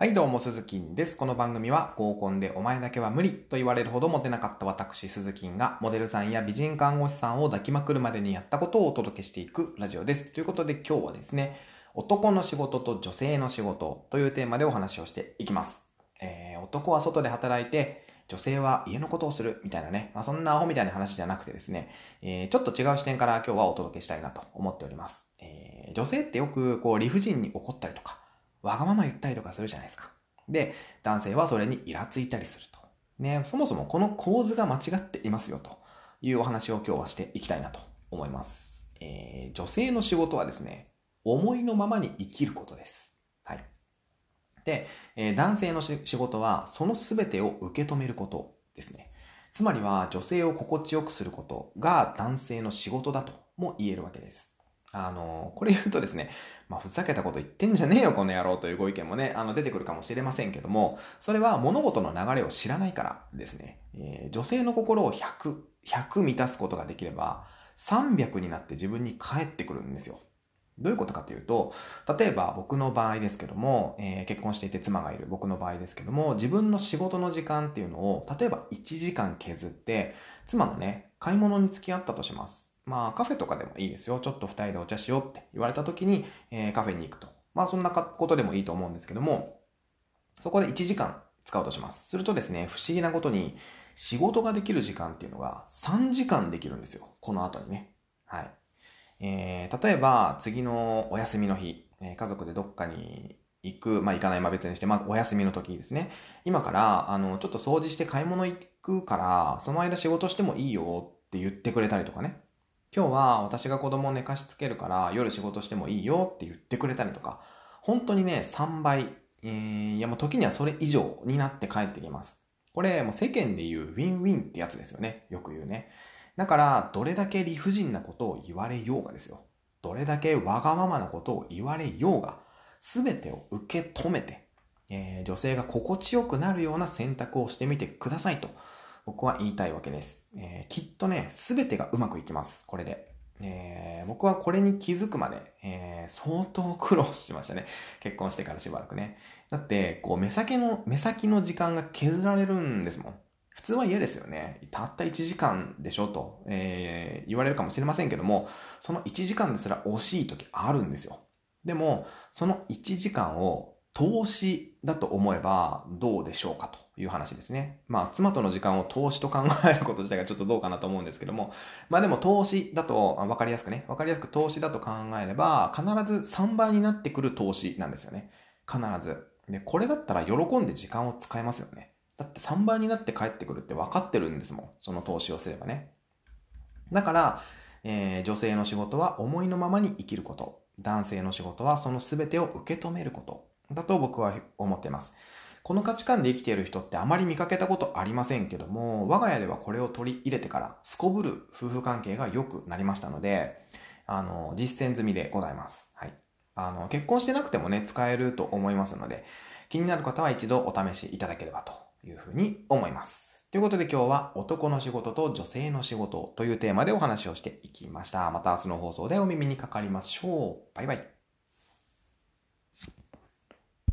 はい、どうも、鈴木です。この番組は合コンでお前だけは無理と言われるほどモテなかった私、鈴木がモデルさんや美人看護師さんを抱きまくるまでにやったことをお届けしていくラジオです。ということで今日はですね、男の仕事と女性の仕事というテーマでお話をしていきます。えー、男は外で働いて、女性は家のことをするみたいなね、まあ、そんなアホみたいな話じゃなくてですね、えー、ちょっと違う視点から今日はお届けしたいなと思っております。えー、女性ってよくこう理不尽に怒ったりとか、わがまま言ったりとかするじゃないですか。で、男性はそれにイラついたりすると。ね、そもそもこの構図が間違っていますよというお話を今日はしていきたいなと思います。えー、女性の仕事はですね、思いのままに生きることです。はい。で、えー男性の仕事はその全てを受け止めることですね。つまりは女性を心地よくすることが男性の仕事だとも言えるわけです。あの、これ言うとですね、まあ、ふざけたこと言ってんじゃねえよ、この野郎というご意見もね、あの、出てくるかもしれませんけども、それは物事の流れを知らないからですね。えー女性の心を100、100満たすことができれば、300になって自分に返ってくるんですよ。どういうことかというと、例えば僕の場合ですけども、えー結婚していて妻がいる僕の場合ですけども、自分の仕事の時間っていうのを、例えば1時間削って、妻のね、買い物に付き合ったとします。まあカフェとかでもいいですよ。ちょっと二人でお茶しようって言われた時に、えーカフェに行くと。まあそんなことでもいいと思うんですけども、そこで1時間使うとします。するとですね、不思議なことに仕事ができる時間っていうのが3時間できるんですよ。この後にね。はい。えー例えば次のお休みの日、えー家族でどっかに行く、まあ行かない、まあ別にして、まあお休みの時ですね。今から、あの、ちょっと掃除して買い物行くから、その間仕事してもいいよって言ってくれたりとかね。今日は私が子供を寝かしつけるから夜仕事してもいいよって言ってくれたりとか、本当にね、3倍、えーいやもう時にはそれ以上になって帰ってきます。これもう世間で言うウィンウィンってやつですよね。よく言うね。だから、どれだけ理不尽なことを言われようがですよ。どれだけわがままなことを言われようが、すべてを受け止めて、えー女性が心地よくなるような選択をしてみてくださいと、僕は言いたいわけです。えーきっとね、すべてがうまくいきます。これで。えー僕はこれに気づくまで、えー相当苦労しましたね。結婚してからしばらくね。だって、こう、目先の、目先の時間が削られるんですもん。普通は嫌ですよね。たった1時間でしょと、えー言われるかもしれませんけども、その1時間ですら惜しい時あるんですよ。でも、その1時間を投資だと思えばどうでしょうかという話ですね。まあ、妻との時間を投資と考えること自体がちょっとどうかなと思うんですけども、まあでも投資だと、わかりやすくね、わかりやすく投資だと考えれば、必ず3倍になってくる投資なんですよね。必ず。で、これだったら喜んで時間を使えますよね。だって3倍になって帰ってくるって分かってるんですもん。その投資をすればね。だから、えー女性の仕事は思いのままに生きること。男性の仕事はその全てを受け止めること。だと僕は思ってます。この価値観で生きている人ってあまり見かけたことありませんけども、我が家ではこれを取り入れてから、すこぶる夫婦関係が良くなりましたので、あの、実践済みでございます。はい。あの、結婚してなくてもね、使えると思いますので、気になる方は一度お試しいただければというふうに思います。ということで今日は男の仕事と女性の仕事というテーマでお話をしていきました。また明日の放送でお耳にかかりましょう。バイバイ。